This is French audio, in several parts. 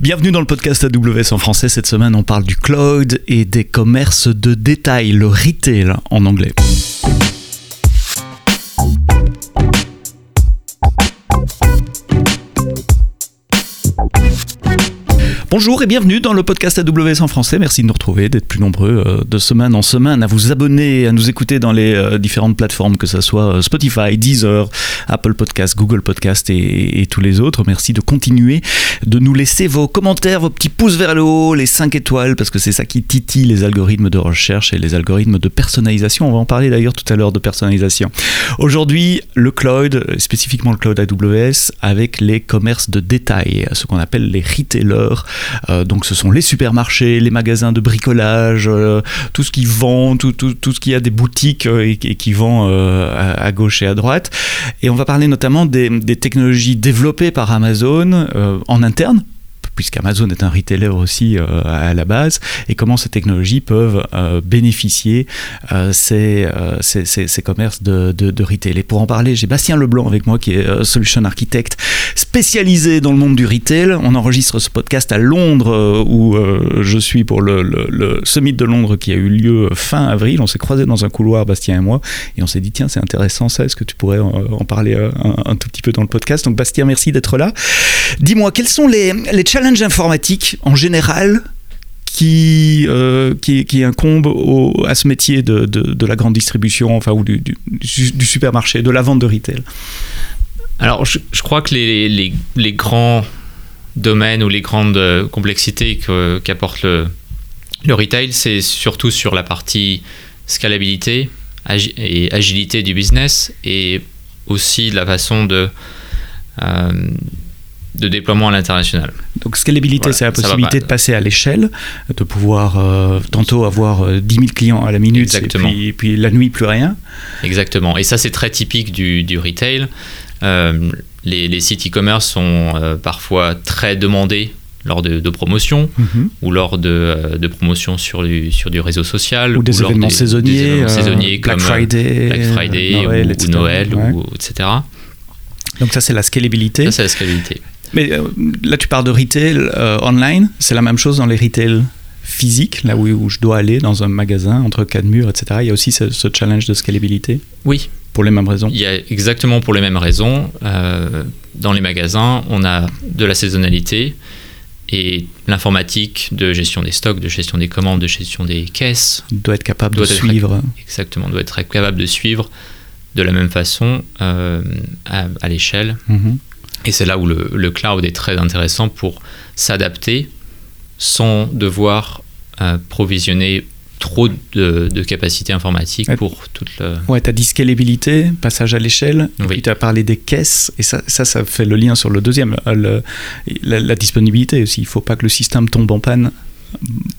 Bienvenue dans le podcast AWS en français. Cette semaine, on parle du cloud et des commerces de détail, le retail en anglais. Bonjour et bienvenue dans le podcast AWS en français. Merci de nous retrouver, d'être plus nombreux euh, de semaine en semaine, à vous abonner, à nous écouter dans les euh, différentes plateformes, que ce soit euh, Spotify, Deezer, Apple Podcast, Google Podcast et, tous les autres. Merci de continuer de nous laisser vos commentaires, vos petits pouces vers le haut, les 5 étoiles, parce que c'est ça qui titille les algorithmes de recherche et les algorithmes de personnalisation. On va en parler d'ailleurs tout à l'heure de personnalisation. Aujourd'hui, le cloud, spécifiquement le cloud AWS, avec les commerces de détail, ce qu'on appelle les retailers euh, donc ce sont les supermarchés, les magasins de bricolage, euh, tout ce qui vend, tout, ce qui a des boutiques euh, et, qui vend à, gauche et à droite. Et on va parler notamment des technologies développées par Amazon en interne puisqu'Amazon est un retailer aussi euh, à la base, et comment ces technologies peuvent euh, bénéficier euh, ces, ces, ces, commerces de, de, retail. Et pour en parler, j'ai Bastien Leblanc avec moi, qui est solution architect spécialisé dans le monde du retail. On enregistre ce podcast à Londres, où je suis pour le, le, summit de Londres qui a eu lieu fin avril. On s'est croisés dans un couloir, Bastien et moi, et on s'est dit, tiens, c'est intéressant ça, est-ce que tu pourrais en, parler un, un, tout petit peu dans le podcast? Donc Bastien, merci d'être là. Dis-moi, quels sont les, les challenges informatique en général qui, euh, qui, qui, incombe à ce métier de, de, la grande distribution, enfin, ou du, supermarché, de la vente de retail. Alors, je, crois que les, les, les, grands domaines ou les grandes complexités qu'apporte le, le retail, c'est surtout sur la partie scalabilité et agilité du business et aussi la façon de, euh, de déploiement à l'international. Donc scalabilité, c'est la possibilité de passer à l'échelle, de pouvoir euh, tantôt avoir 10 euh, 000 clients à la minute Et, puis, la nuit plus rien. Exactement. Et ça c'est très typique du, du retail. Euh, les, sites e-commerce sont parfois très demandés lors de, promotions mhm. ou lors de, de promotions sur du, sur du réseau social ou des événements saisonniers, Black comme Friday, Black Friday Noël, ou, Noël ou, etc. Donc ça c'est la scalabilité. Ça c'est la scalabilité. Mais euh, là, tu parles de retail euh, online. C'est la même chose dans les retail physiques, là où, où, je dois aller dans un magasin entre quatre murs, etc. Il y a aussi ce, challenge de scalabilité. Oui. Pour les mêmes raisons. Il y a exactement pour les mêmes raisons. Euh, dans les magasins, on a de la saisonnalité et l'informatique de gestion des stocks, de gestion des commandes, de gestion des caisses doit être capable de suivre. Exactement, doit être capable de suivre de la même façon à, l'échelle. Mm-hmm. Et c'est là où le, cloud est très intéressant pour s'adapter sans devoir euh, provisionner trop de, de capacités informatiques pour toute le... Ouais, tu as dit scalabilité, passage à l'échelle, et puis tu as parlé des caisses, et ça, ça, ça, fait le lien sur le deuxième, euh, la, disponibilité aussi. Il ne faut pas que le système tombe en panne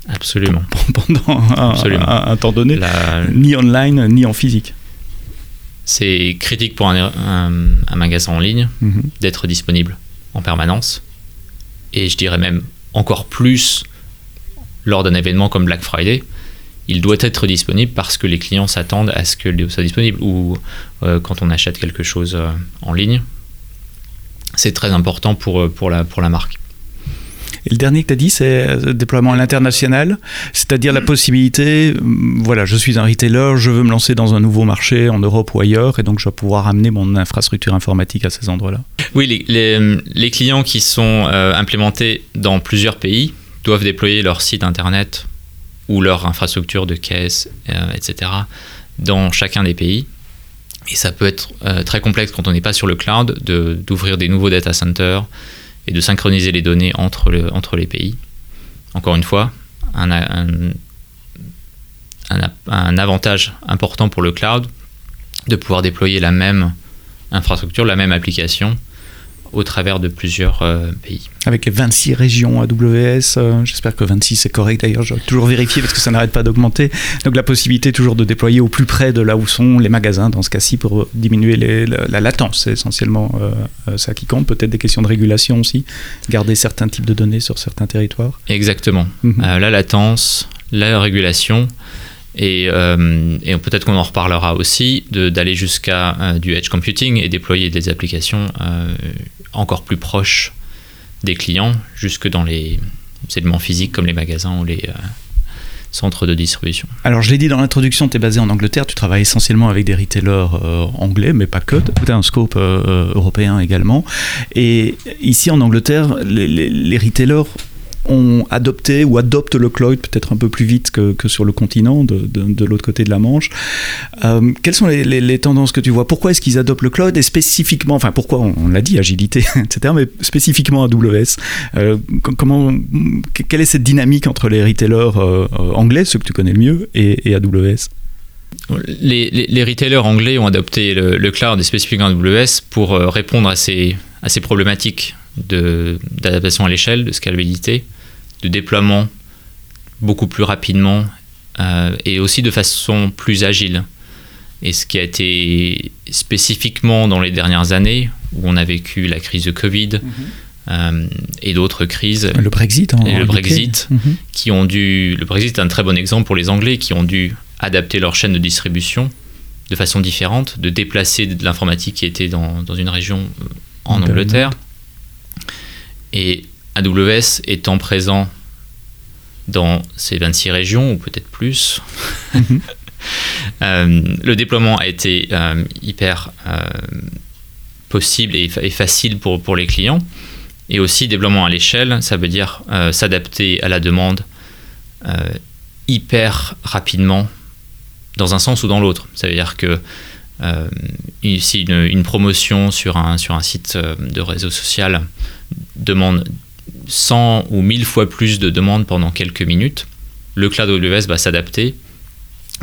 Absolument. pendant un, temps donné, ni online, ni en physique c'est critique pour un, magasin en ligne mhm. d'être disponible en permanence. Et je dirais même encore plus lors d'un événement comme Black Friday. Il doit être disponible parce que les clients s'attendent à ce que soit disponible. Ou euh, quand on achète quelque chose euh, en ligne, c'est très important pour, pour, la, pour la marque. Et le dernier que tu as dit, c'est euh, déploiement à l'international, c'est-à-dire la possibilité, mm, voilà, je suis un retailer, je veux me lancer dans un nouveau marché en Europe ou ailleurs, et donc je vais pouvoir amener mon infrastructure informatique à ces endroits-là. Oui, les, les, clients qui sont euh, implémentés dans plusieurs pays doivent déployer leur site internet ou leur infrastructure de caisse, euh, etc., dans chacun des pays. Et ça peut être très complexe quand on n'est pas sur le cloud d'ouvrir des nouveaux data centers, et de synchroniser les données entre, le, entre les pays. Encore une fois, un, avantage important pour le cloud de pouvoir déployer la même infrastructure, la même application au travers de plusieurs euh, pays. Avec les 26 régions AWS, euh, j'espère que 26 c'est correct d'ailleurs, je vais toujours vérifier parce que ça n'arrête pas d'augmenter. Donc la possibilité toujours de déployer au plus près de là où sont les magasins, dans ce cas-ci, pour diminuer la, latence, c'est essentiellement euh, ça qui compte. Peut-être des questions de régulation aussi, garder certains types de données sur certains territoires. Exactement. Mhm. la latence, la régulation. Et, et peut-être qu'on en reparlera aussi d'aller jusqu'à du edge computing et déployer des applications encore plus proche des clients jusque dans les éléments physiques comme les magasins ou les centres de distribution. Alors je l'ai dit dans l'introduction, tu es basé en Angleterre, tu travailles essentiellement avec des retailers anglais, mais pas que, tu as un scope européen également. Et ici en Angleterre, les, les, les retailers ont adopté ou adoptent le cloud peut-être un peu plus vite que, sur le continent, de, de, l'autre côté de la Manche. Euh, quelles sont les, tendances que tu vois? Pourquoi est-ce qu'ils adoptent le cloud et spécifiquement, enfin pourquoi on, l'a dit, agilité, etc., mais spécifiquement AWS euh, comment, Quelle est cette dynamique entre les retailers euh, anglais, ceux que tu connais le mieux, et, AWS les, retailers anglais ont adopté le, cloud et spécifiquement AWS pour répondre à ces, à ces problématiques d'adaptation à l'échelle, de scalabilité, de déploiement beaucoup plus rapidement euh, et aussi de façon plus agile. Et ce qui a été spécifiquement dans les dernières années, où on a vécu la crise de Covid mhm. euh, et d'autres crises. Le Brexit, et le Brexit, mhm. qui ont dû. Le Brexit est un très bon exemple pour les Anglais qui ont dû adapter leur chaîne de distribution de façon différente, de déplacer de l'informatique qui était dans, dans une région euh, en Angleterre et AWS étant présent dans ces 26 régions, ou peut-être plus, euh, le déploiement a été euh, hyper euh, possible et, facile pour, pour les clients. Et aussi, déploiement à l'échelle, ça veut dire s'adapter à la demande hyper rapidement, dans un sens ou dans l'autre. Ça veut dire que ici, une, une, promotion sur un, sur un site de réseau social demande 100 ou 1000 fois plus de demandes pendant quelques minutes, le cloud AWS va s'adapter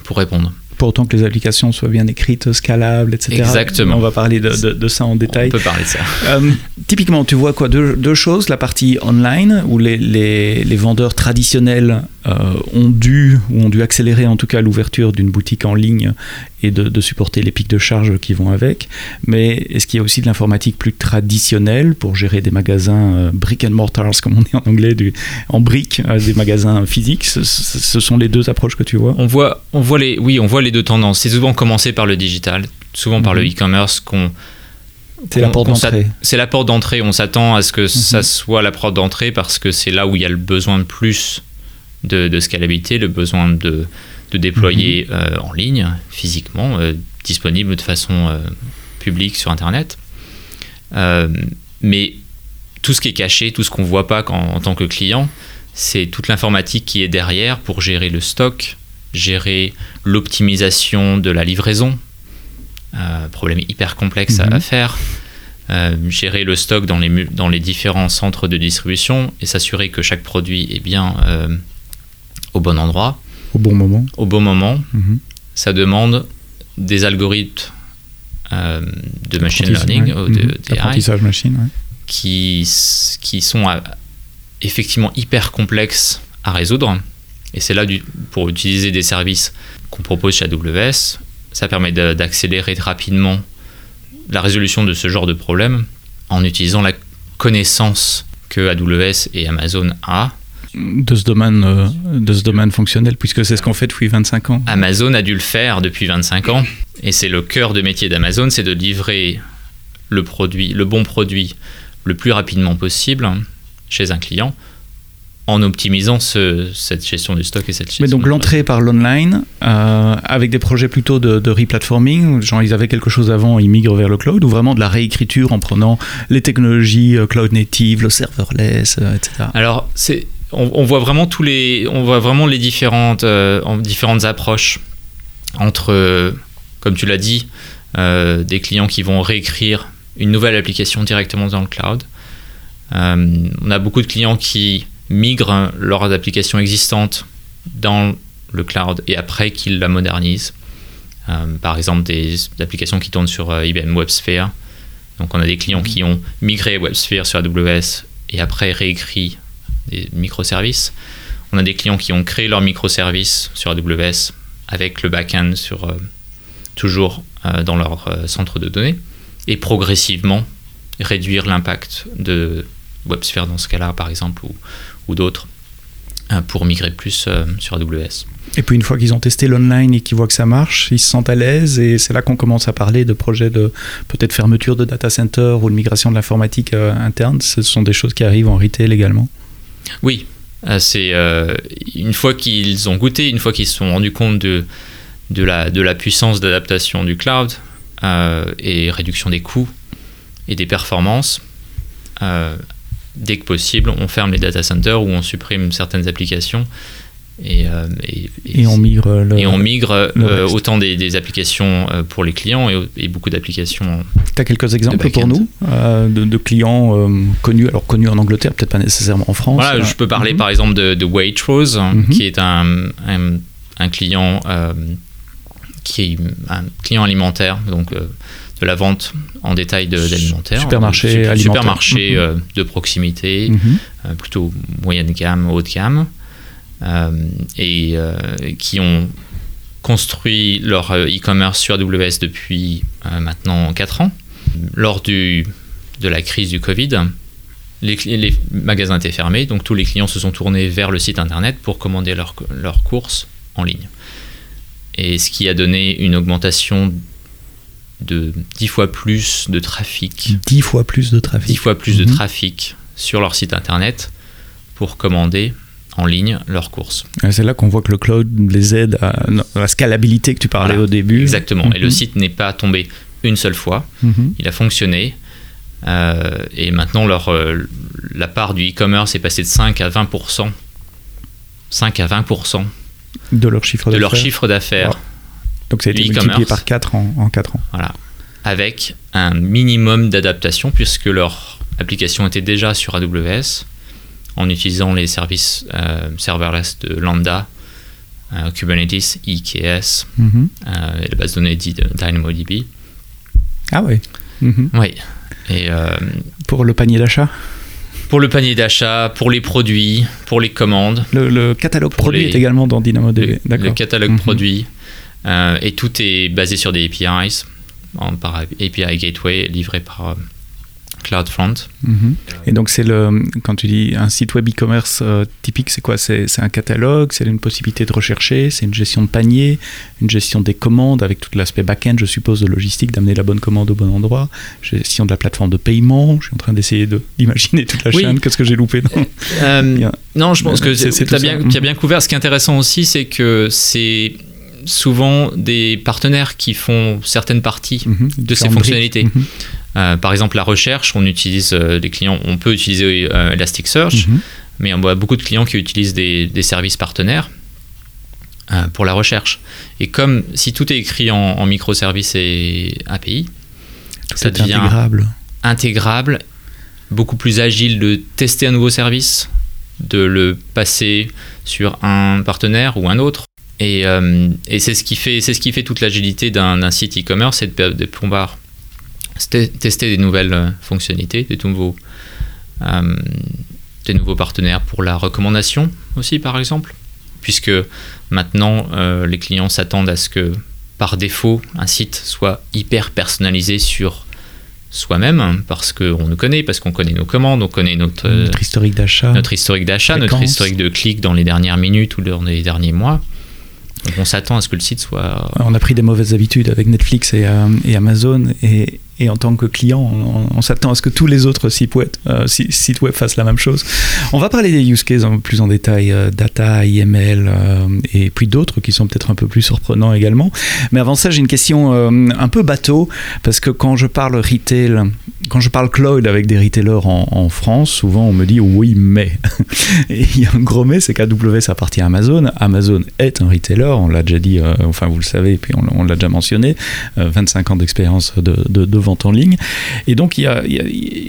pour répondre. Pour autant que les applications soient bien écrites, scalables, etc. Exactement. On va parler de, de, ça en détail. On peut parler de ça. Euh, typiquement, tu vois quoi deux, deux, choses. La partie online, où les, les, les vendeurs traditionnels euh, ont dû, ou ont dû accélérer en tout cas l'ouverture d'une boutique en ligne et de, supporter les pics de charge qui vont avec. Mais est-ce qu'il y a aussi de l'informatique plus traditionnelle pour gérer des magasins euh, brick and mortars, comme on dit en anglais, du, en briques, euh, des magasins physiques? Ce, sont les deux approches que tu vois? On voit, on voit les, Oui, on voit les deux tendances. C'est souvent commencé par le digital, souvent par le mhm. e-commerce qu'on c'est la porte d'entrée. C'est la porte d'entrée. On s'attend à ce que ça mhm. soit la porte d'entrée parce que c'est là où il y a le besoin de plus de, scalabilité, le besoin de, de déployer mhm. euh, en ligne, physiquement, euh, disponible de façon euh, publique sur Internet. mais tout ce qui est caché, tout ce qu'on ne voit pas en tant que client, c'est toute l'informatique qui est derrière pour gérer le stock, gérer l'optimisation de la livraison, problème hyper complexe à, mhm. faire. gérer le stock dans les, dans les différents centres de distribution et s'assurer que chaque produit est bien au bon endroit. Au bon moment. Au bon moment. Mhm. Ça demande des algorithmes euh, de machine learning, ou de, machine, qui, qui sont euh, effectivement hyper complexes à résoudre. Et c'est là, du, pour utiliser des services qu'on propose chez AWS, ça permet d'accélérer rapidement la résolution de ce genre de problème en utilisant la connaissance que AWS et Amazon a de ce domaine, euh, de ce domaine fonctionnel, puisque c'est ce qu'on fait depuis 25 ans. Amazon a dû le faire depuis 25 ans, et c'est le cœur de métier d'Amazon, c'est de livrer le produit, le bon produit, le plus rapidement possible chez un client, en optimisant cette gestion du stock et cette gestion. Mais donc l'entrée par l'online, euh, avec des projets plutôt de, de replatforming, genre ils avaient quelque chose avant, ils migrent vers le cloud, ou vraiment de la réécriture en prenant les technologies euh, cloud native, le serverless, etc. Alors c'est on, voit vraiment tous les, on voit vraiment les différentes, euh, différentes approches entre, euh, comme tu l'as dit, euh, des clients qui vont réécrire une nouvelle application directement dans le cloud. on a beaucoup de clients qui migrent leurs applications existantes dans le cloud et après qu'ils la modernisent. par exemple, des, applications qui tournent sur IBM WebSphere. Donc, on a des clients qui ont migré WebSphere sur AWS et après réécrit des microservices. On a des clients qui ont créé leurs microservices sur AWS avec le back-end sur, euh, toujours euh, dans leur euh, centre de données et progressivement réduire l'impact de WebSphere dans ce cas-là, par exemple, ou, ou d'autres, pour migrer plus sur AWS. Et puis une fois qu'ils ont testé l'online et qu'ils voient que ça marche, ils se sentent à l'aise et c'est là qu'on commence à parler de projets de peut-être fermeture de data center ou de migration de l'informatique interne. Ce sont des choses qui arrivent en retail également. Oui, c'est une fois qu'ils ont goûté, une fois qu'ils se sont rendus compte de, la, de la puissance d'adaptation du cloud et réduction des coûts et des performances, dès que possible, on ferme les data centers ou on supprime certaines applications. Et, euh, et, on migre, et on migre euh, autant des, applications euh, pour les clients et, beaucoup d'applications. Tu as quelques exemples pour nous de, clients connus, alors connus en Angleterre, peut-être pas nécessairement en France voilà, Je peux parler mhm. par exemple de, Waitrose, mhm. qui est un, un, client qui est un client alimentaire, donc de la vente en détail d'alimentaire. Supermarché alimentaire. Supermarché mhm. de proximité, plutôt moyenne gamme, haut de gamme. Euh, et euh, qui ont construit leur euh, e-commerce sur AWS depuis maintenant 4 ans. Lors du, de la crise du Covid, les, les, magasins étaient fermés, donc tous les clients se sont tournés vers le site internet pour commander leurs leur courses en ligne. Et ce qui a donné une augmentation de 10 fois plus de trafic. 10 fois plus de trafic. 10 fois plus de mhm. trafic sur leur site internet pour commander en ligne leurs courses. C'est là qu'on voit que le cloud les aide à, la scalabilité que tu parlais au début. Exactement. Et le mhm. site n'est pas tombé une seule fois. Mhm. Il a fonctionné. Euh, et maintenant, leur, euh, la part du e-commerce est passée de 5 à 20%. 5 à 20% de leur chiffre d'affaires. De leur chiffre d'affaires. Donc ça a été multiplié par 4 en, en 4 ans. Voilà. Avec un minimum d'adaptation puisque leur application était déjà sur AWS en utilisant les services euh, serverless de Lambda, euh, Kubernetes, EKS mhm. euh, et la base de données de DynamoDB. Ah oui. Mhm. Oui. Et, pour le panier d'achat pour le panier d'achat, pour les produits, pour les commandes. Le, catalogue produit est également dans DynamoDB. Le, le catalogue mhm. produit. et tout est basé sur des APIs, par API Gateway livré par CloudFront. Mhm. Et donc, c'est le, quand tu dis un site web e-commerce euh, typique, c'est quoi? C'est, un catalogue, c'est une possibilité de rechercher, c'est une gestion de panier, une gestion des commandes avec tout l'aspect back-end, je suppose, de logistique, d'amener la bonne commande au bon endroit, gestion de la plateforme de paiement. Je suis en train d'essayer de, d'imaginer toute la chaîne. Qu'est-ce que j'ai loupé non, euh, non, je pense que tu as bien, bien couvert. Ce qui est intéressant aussi, c'est que c'est souvent des partenaires qui font certaines parties mhm. de ces fonctionnalités. Mhm. Euh, par exemple, la recherche, on utilise euh, des clients, on peut utiliser euh, Elasticsearch, mhm. mais on voit beaucoup de clients qui utilisent des, services partenaires pour la recherche. Et comme si tout est écrit en, microservices et API, ça devient intégrable. intégrable, beaucoup plus agile de tester un nouveau service, de le passer sur un partenaire ou un autre. Et, c'est ce qui fait, c'est ce qui fait toute l'agilité d'un site e-commerce, c'est de, de pouvoir tester des nouvelles euh, fonctionnalités, des nouveaux, euh, des nouveaux partenaires pour la recommandation aussi, par exemple, puisque maintenant euh, les clients s'attendent à ce que par défaut un site soit hyper personnalisé sur soi-même parce qu'on nous connaît, parce qu'on connaît nos commandes, on connaît notre, notre historique d'achat, notre historique d'achat, notre historique de clics dans les dernières minutes ou dans les derniers mois. Donc on s'attend à ce que le site soit. On a pris des mauvaises habitudes avec Netflix et, et Amazon et, et en tant que client, on, s'attend à ce que tous les autres sites web, euh, sites web, fassent la même chose. On va parler des use cases peu plus en détail, euh, data, IML, euh, et puis d'autres qui sont peut-être un peu plus surprenants également. Mais avant ça, j'ai une question un peu bateau, parce que quand je parle retail, quand je parle cloud avec des retailers en, France, souvent on me dit oui, mais. et il y a un gros mais, c'est qu'AWS appartient à Amazon. Amazon est un retailer, on l'a déjà dit, enfin vous le savez, et puis on, l'a déjà mentionné, 25 ans d'expérience de, de, de en ligne. Et donc, il y a,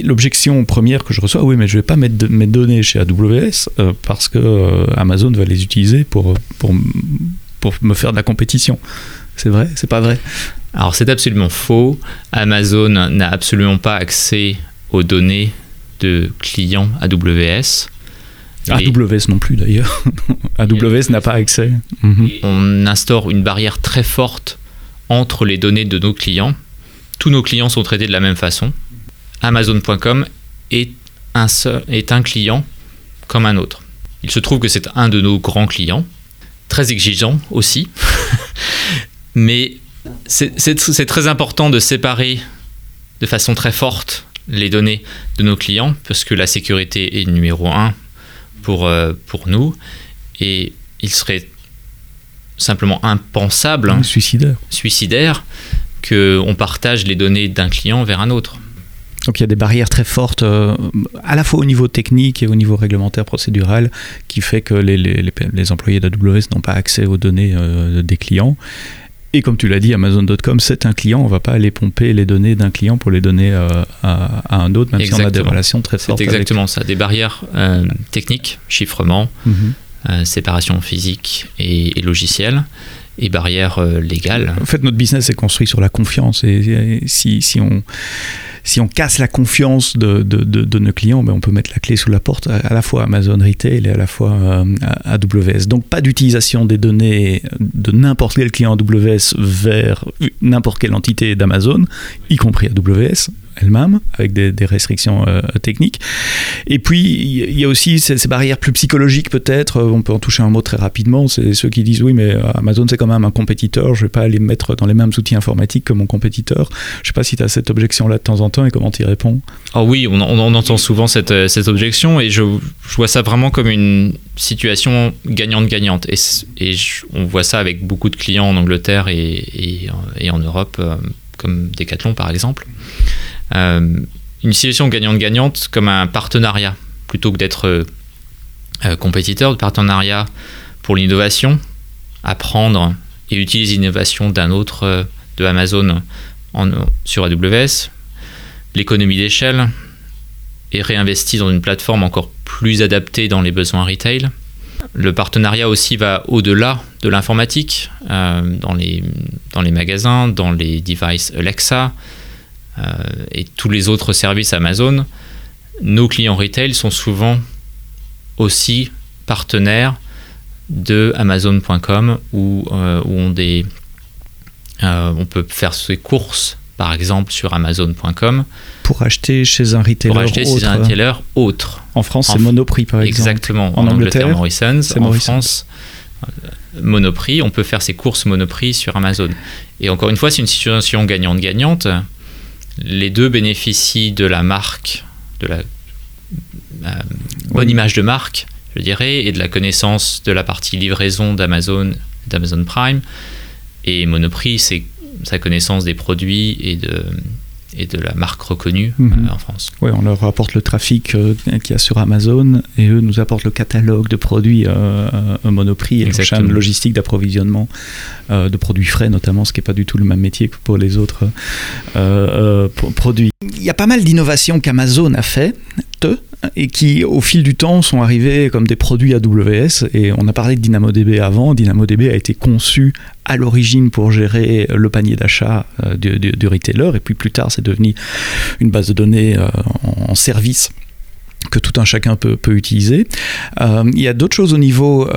l'objection première que je reçois, oui, mais je ne vais pas mettre mes données chez AWS euh, parce que euh, Amazon va les utiliser pour, pour, pour me faire de la compétition. C'est vrai? C'est pas vrai? Alors, c'est absolument faux. Amazon n'a absolument pas accès aux données de clients AWS. AWS non plus d'ailleurs. AWS n'a pas accès. Mhm. On instaure une barrière très forte entre les données de nos clients tous nos clients sont traités de la même façon. Amazon.com est un, est un client comme un autre. Il se trouve que c'est un de nos grands clients, très exigeant aussi, mais c'est très important de séparer de façon très forte les données de nos clients, parce que la sécurité est numéro un pour, euh, pour nous, et il serait simplement impensable, suicidaire, suicidaire qu'on partage les données d'un client vers un autre. Donc il y a des barrières très fortes, euh, à la fois au niveau technique et au niveau réglementaire procédural, qui fait que les, les, les employés d'AWS n'ont pas accès aux données euh, des clients. Et comme tu l'as dit, Amazon.com, c'est un client. On ne va pas aller pomper les données d'un client pour les donner euh, à, un autre, même si on a des relations très fortes. C'est exactement ça. Des barrières techniques, chiffrement, mhm. séparation physique et, et logicielle et barrières légales. En fait, notre business est construit sur la confiance. Et, si, si on si on casse la confiance de, de, nos clients, ben on peut mettre la clé sous la porte à, la fois Amazon Retail et à la fois euh, AWS. Donc pas d'utilisation des données de n'importe quel client AWS vers n'importe quelle entité d'Amazon, y compris AWS elle-même, avec des, restrictions euh, techniques. Et puis, il y a aussi ces, barrières plus psychologiques, peut-être. Euh, on peut en toucher un mot très rapidement. C'est ceux qui disent oui, mais Amazon, c'est quand même un compétiteur. Je ne vais pas aller mettre dans les mêmes outils informatiques que mon compétiteur. Je ne sais pas si tu as cette objection-là de temps en temps et comment tu y réponds. Oh oui, on, entend souvent cette, cette objection et je, je, vois ça vraiment comme une situation gagnante-gagnante. Et, et on voit ça avec beaucoup de clients en Angleterre et, et en Europe, comme Decathlon par exemple. Euh, une situation gagnante-gagnante comme un partenariat, plutôt que d'être euh, euh, compétiteur, de partenariat pour l'innovation, apprendre et utiliser l'innovation d'un autre de Amazon sur AWS, l'économie d'échelle, et réinvestir dans une plateforme encore plus adaptée dans les besoins retail. Le partenariat aussi va au-delà de l'informatique, dans, les, dans les magasins, dans les devices Alexa, euh, et tous les autres services Amazon, nos clients retail sont souvent aussi partenaires de Amazon.com où, euh, où on, des, euh, on peut faire ses courses par exemple sur Amazon.com. Pour acheter chez un retailer Pour acheter autre. chez un retailer autre. En France, c'est Monoprix par exemple. Exactement. En, Angleterre, Morrison's. En France, Monoprix. On peut faire ses courses Monoprix sur Amazon. Et encore une fois, c'est une situation gagnante-gagnante les deux bénéficient de la marque, de la euh, bonne image de marque, je dirais, et de la connaissance de la partie livraison d'Amazon, d'Amazon Prime. Et Monoprix, c'est sa connaissance des produits et de, et de la marque reconnue mhm. euh, en France. Oui, on leur apporte le trafic euh, qu'il y a sur Amazon et eux nous apportent le catalogue de produits euh, Monoprix et la chaîne logistique d'approvisionnement de produits frais notamment, ce qui n'est pas du tout le même métier que pour les autres produits. Il y a pas mal d'innovations qu'Amazon a fait, et qui, au fil du temps, sont arrivés comme des produits AWS. Et on a parlé de DynamoDB avant. DynamoDB a été conçu à l'origine pour gérer le panier d'achat euh, du, retailer. Et puis plus tard, c'est devenu une base de données euh, en, service que tout un chacun peut, utiliser. Euh, il y a d'autres choses au niveau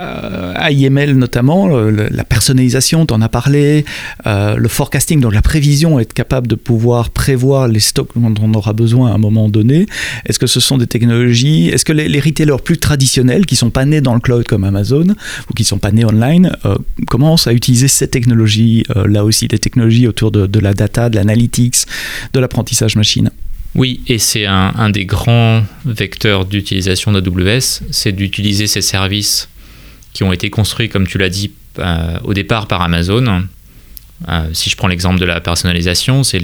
AIML notamment, la personnalisation, tu en as parlé, euh, le forecasting, donc la prévision, être capable de pouvoir prévoir les stocks dont on aura besoin à un moment donné. Est-ce que ce sont des technologies? Est-ce que les, retailers plus traditionnels, qui sont pas nés dans le cloud comme Amazon, ou qui sont pas nés online, euh, commencent à utiliser ces technologies, là aussi, des technologies autour de, la data, de l'analytics, de l'apprentissage machine? Oui, et c'est un, des grands vecteurs d'utilisation d'AWS, c'est d'utiliser ces services qui ont été construits, comme tu l'as dit, euh, au départ par Amazon. Euh, si je prends l'exemple de la personnalisation, c'est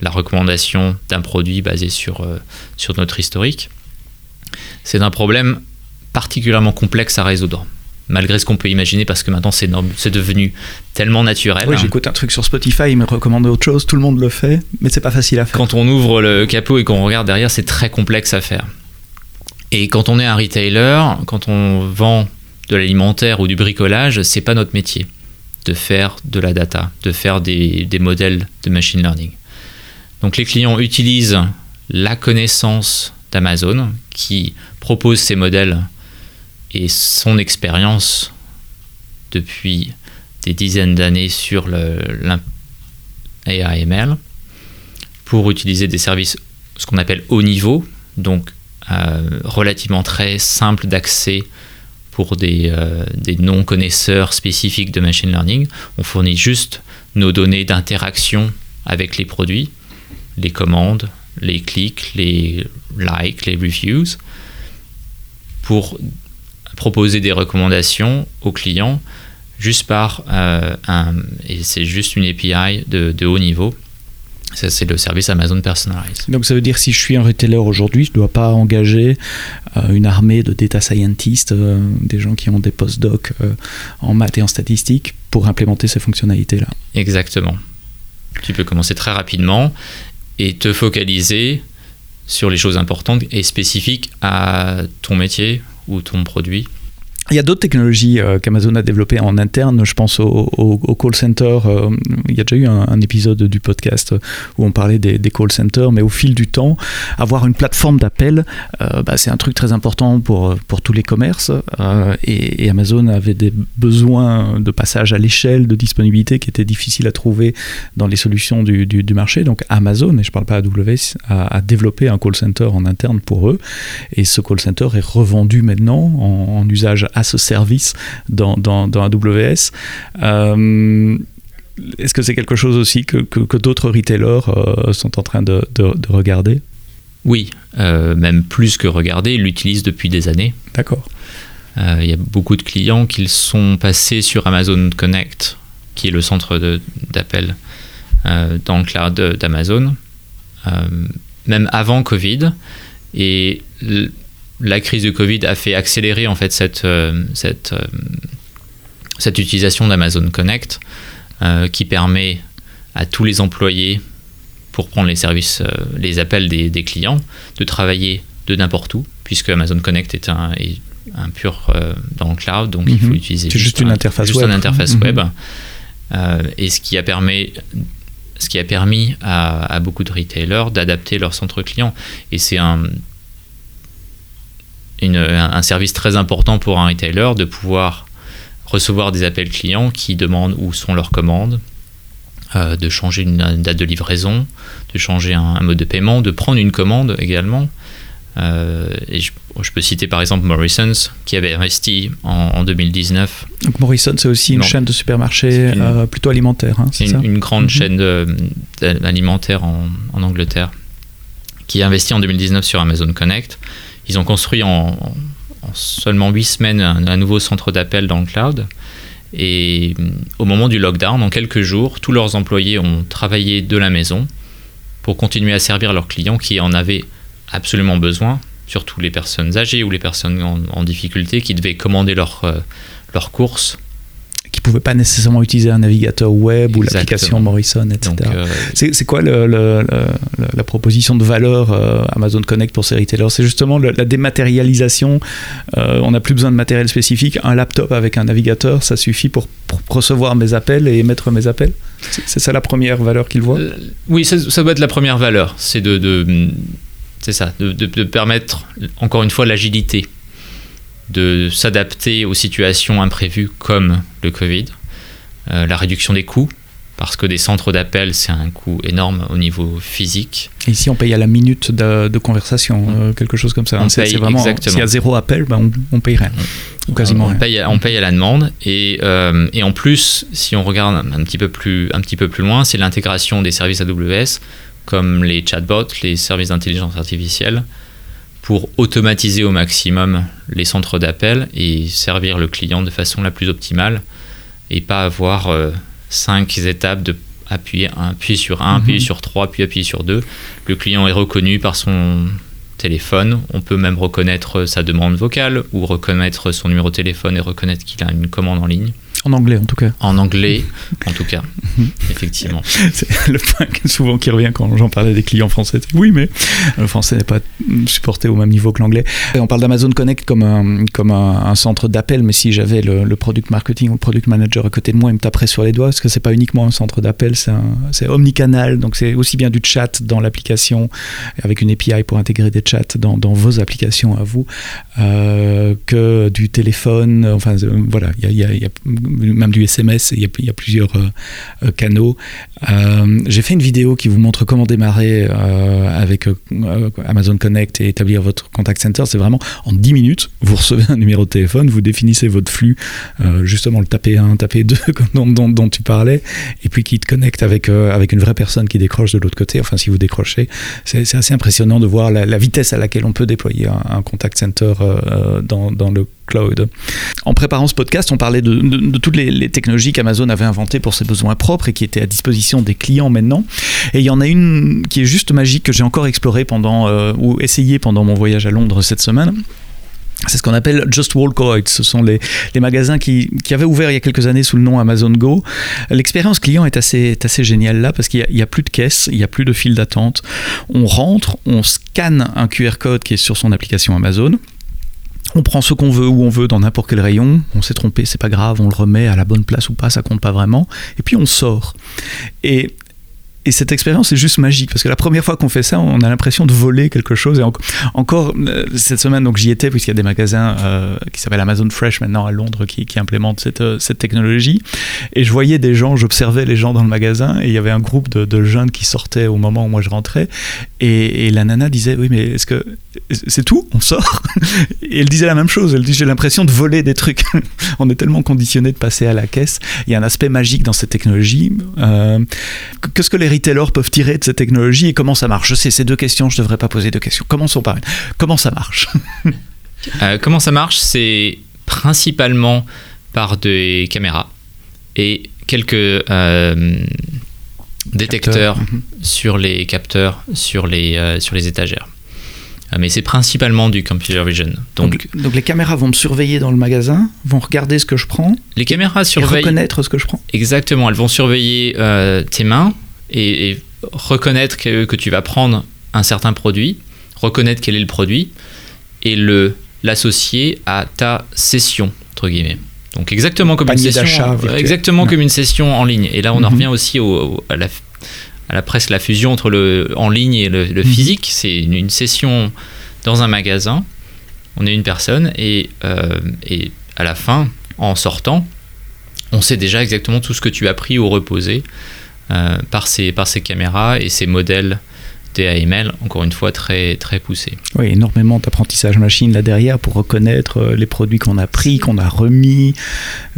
la recommandation d'un produit basé sur, euh, sur notre historique. C'est un problème particulièrement complexe à résoudre malgré ce qu'on peut imaginer, parce que maintenant c'est, c'est devenu tellement naturel. Oui, j'écoute un truc sur Spotify, il me recommande autre chose, tout le monde le fait, mais c'est pas facile à faire. Quand on ouvre le capot et qu'on regarde derrière, c'est très complexe à faire. Et quand on est un retailer, quand on vend de l'alimentaire ou du bricolage, c'est pas notre métier de faire de la data, de faire des, modèles de machine learning. Donc les clients utilisent la connaissance d'Amazon qui propose ces modèles et son expérience depuis des dizaines d'années sur l'AIML pour utiliser des services ce qu'on appelle haut niveau, donc relativement très simple d'accès pour des, des non-connaisseurs spécifiques de machine learning. On fournit juste nos données d'interaction avec les produits, les commandes, les clics, les likes, les reviews, pour proposer des recommandations aux clients juste par euh, un, et c'est juste une API de haut niveau. Ça, c'est le service Amazon Personalized. Donc, ça veut dire si je suis un retailer aujourd'hui, je ne dois pas engager euh, une armée de data scientists, euh, des gens qui ont des postdocs en maths et en statistiques pour implémenter ces fonctionnalités-là. Exactement. Tu peux commencer très rapidement et te focaliser sur les choses importantes et spécifiques à ton métier ou ton produit il y a d'autres technologies euh, qu'Amazon a développées en interne. Je pense au, call center. Euh, il y a déjà eu un, épisode du podcast où on parlait des, call centers, mais au fil du temps, avoir une plateforme d'appel, euh, bah, c'est un truc très important pour, pour tous les commerces. Et, Amazon avait des besoins de passage à l'échelle, de disponibilité qui étaient difficiles à trouver dans les solutions du, du, marché. Donc Amazon, et je ne parle pas AWS, a, développé un call center en interne pour eux. Et ce call center est revendu maintenant en, en usage à ce service dans, dans, dans AWS. Euh, est-ce que c'est quelque chose aussi que, que, d'autres retailers euh, sont en train de, de, regarder? Oui, euh, même plus que regarder, ils l'utilisent depuis des années. D'accord. Il y a beaucoup de clients qui sont passés sur Amazon Connect, qui est le centre d'appel dans le cloud d'Amazon, même avant Covid. Et la crise de Covid a fait accélérer en fait cette, euh, cette, euh, cette utilisation d'Amazon Connect euh, qui permet à tous les employés pour prendre les services, les appels des, des, clients, de travailler de n'importe où, puisque Amazon Connect est un, un pur dans le cloud, donc il faut mhm. utiliser juste, une interface juste web. Une interface mhm. web. et ce qui a permis ce qui a permis à, à beaucoup de retailers d'adapter leur centre client. Et c'est un, un service très important pour un retailer de pouvoir recevoir des appels clients qui demandent où sont leurs commandes, euh, de changer une, date de livraison, de changer un, mode de paiement, de prendre une commande également. Euh, et je, peux citer par exemple Morrison's qui avait investi en, 2019. Donc Morrison, c'est aussi une chaîne de supermarchés euh, plutôt alimentaire. Hein, c'est une, grande mhm. chaîne alimentaire en, en, Angleterre qui a investi en 2019 sur Amazon Connect ils ont construit en, seulement 8 semaines un, nouveau centre d'appel dans le cloud. Et mm, au moment du lockdown, en quelques jours, tous leurs employés ont travaillé de la maison pour continuer à servir leurs clients qui en avaient absolument besoin, surtout les personnes âgées ou les personnes en, difficulté qui devaient commander leurs euh, courses qui ne pouvaient pas nécessairement utiliser un navigateur web ou l'application Morrison, etc. Euh, c'est quoi la proposition de valeur euh, Amazon Connect pour ces retailers C'est justement la dématérialisation. Euh, on n'a plus besoin de matériel spécifique. Un laptop avec un navigateur, ça suffit pour, recevoir mes appels et émettre mes appels? C'est ça la première valeur qu'ils voient Oui, ça, doit être la première valeur. C'est de, c'est ça, de permettre encore une fois l'agilité de s'adapter aux situations imprévues comme le Covid, euh, la réduction des coûts, parce que des centres d'appel, c'est un coût énorme au niveau physique. Et ici, on paye à la minute de, conversation, mm. euh, quelque chose comme ça. Hein. C'est vraiment, s'il y a zéro appel, ben on, on paye rien. Ou quasiment on, Paye, on paye à la demande. Et, euh, et, en plus, si on regarde un petit peu plus, un petit peu plus loin, c'est l'intégration des services AWS, comme les chatbots, les services d'intelligence artificielle, pour automatiser au maximum les centres d'appel et servir le client de façon la plus optimale et pas avoir euh, cinq étapes de appuyer, appuyer sur un, appuyer mhm. sur trois, puis appuyer sur deux. Le client est reconnu par son téléphone. On peut même reconnaître sa demande vocale ou reconnaître son numéro de téléphone et reconnaître qu'il a une commande en ligne. En anglais, en tout cas. En anglais, en tout cas, effectivement. C'est le point souvent qui revient quand j'en parlais des clients français. Oui, mais le français n'est pas supporté au même niveau que l'anglais. On parle d'Amazon Connect comme un, comme un, centre d'appel, mais si j'avais le, product marketing ou le product manager à côté de moi, il me taperait sur les doigts, parce que c'est pas uniquement un centre d'appel, c'est omnicanal, donc c'est aussi bien du chat dans l'application, avec une API pour intégrer des chats dans, dans vos applications à vous, euh, que du téléphone. Enfin, euh, voilà, il y a même du SMS, il y a, il y a plusieurs canaux. J'ai fait une vidéo qui vous montre comment démarrer avec Amazon Connect et établir votre contact center. C'est vraiment en 10 minutes, vous recevez un numéro de téléphone, vous définissez votre flux, justement le taper 1, taper 2 dont, tu parlais, et puis qui te connecte avec, avec une vraie personne qui décroche de l'autre côté. Enfin, si vous décrochez, c'est assez impressionnant de voir la, vitesse à laquelle on peut déployer un, contact center euh, dans, le cloud. En préparant ce podcast, on parlait de, toutes les, technologies qu'Amazon avait inventées pour ses besoins propres et qui étaient à disposition des clients maintenant. Et il y en a une qui est juste magique que j'ai encore explorée pendant euh, ou essayé pendant mon voyage à Londres cette semaine. C'est ce qu'on appelle Just Walk Right. Ce sont les, magasins qui, avaient ouvert il y a quelques années sous le nom Amazon Go. L'expérience client est assez, assez géniale là parce qu'il n'y a, a, plus de caisse, il n'y a plus de file d'attente. On rentre, on scanne un QR code qui est sur son application Amazon. On prend ce qu'on veut où on veut dans n'importe quel rayon. On s'est trompé, c'est pas grave, on le remet à la bonne place ou pas, ça compte pas vraiment. Et puis on sort. Et et cette expérience est juste magique parce que la première fois qu'on fait ça, on a l'impression de voler quelque chose. Et encore euh, cette semaine, donc j'y étais puisqu'il y a des magasins euh, qui s'appellent Amazon Fresh maintenant à Londres qui, implémentent cette, euh, cette, technologie. Et je voyais des gens, j'observais les gens dans le magasin et il y avait un groupe de, jeunes qui sortaient au moment où moi je rentrais. Et la nana disait oui mais est-ce que c'est tout On sort Et elle disait la même chose. Elle dit j'ai l'impression de voler des trucs. on est tellement conditionné de passer à la caisse. Il y a un aspect magique dans cette technologie. Qu'est-ce que les retailers peuvent tirer de cette technologie et comment ça marche? Je sais, ces deux questions, je ne devrais pas poser deux questions. Commençons par une. Comment ça marche? Euh, Comment ça marche? C'est principalement par des caméras et quelques euh, détecteurs mhm. sur les capteurs, sur les, euh, sur les étagères. Mais c'est principalement du computer vision. Donc, donc, les caméras vont me surveiller dans le magasin, vont regarder ce que je prends. Les caméras surveillent. reconnaître ce que je prends. Exactement, elles vont surveiller tes mains, et, reconnaître que, que, tu vas prendre un certain produit, reconnaître quel est le produit et le l'associer à ta session entre guillemets. Donc exactement comme une session, exactement comme une session en ligne. Et là, on en mhm. revient aussi au, à, la, à, la, presque la fusion entre le en ligne et le, mhm. physique. C'est une, session dans un magasin. On est une personne et, euh, et à la fin, en sortant, on sait déjà exactement tout ce que tu as pris ou reposé. Euh, par, ces, par ces caméras et ces modèles DAML, encore une fois, très, très poussés. Oui, énormément d'apprentissage machine là derrière pour reconnaître euh, les produits qu'on a pris, qu'on a remis.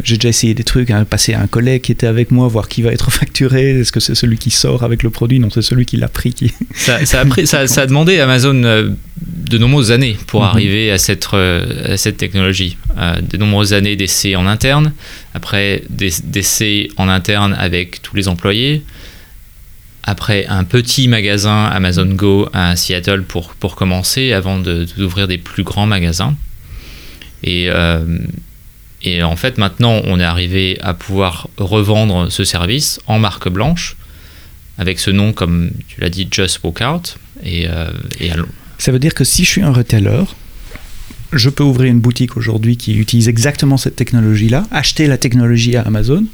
J'ai déjà essayé des trucs, hein, passer à un collègue qui était avec moi, voir qui va être facturé. Est-ce que c'est celui qui sort avec le produit? Non, c'est celui qui l'a pris. Qui... Ça, ça, a pris, ça, ça, a demandé à Amazon euh, de nombreuses années pour mhm. arriver à cette, à cette technologie. de nombreuses années d'essais en interne, après d'essais en interne avec tous les employés, après un petit magasin Amazon Go à Seattle pour, pour commencer, avant d'ouvrir des plus grands magasins. Et, euh, et en fait, maintenant, on est arrivé à pouvoir revendre ce service en marque blanche, avec ce nom, comme tu l'as dit, Just Walk Out. Et, euh, et Ça veut dire que si je suis un retailer, je peux ouvrir une boutique aujourd'hui qui utilise exactement cette technologie-là, acheter la technologie à Amazon,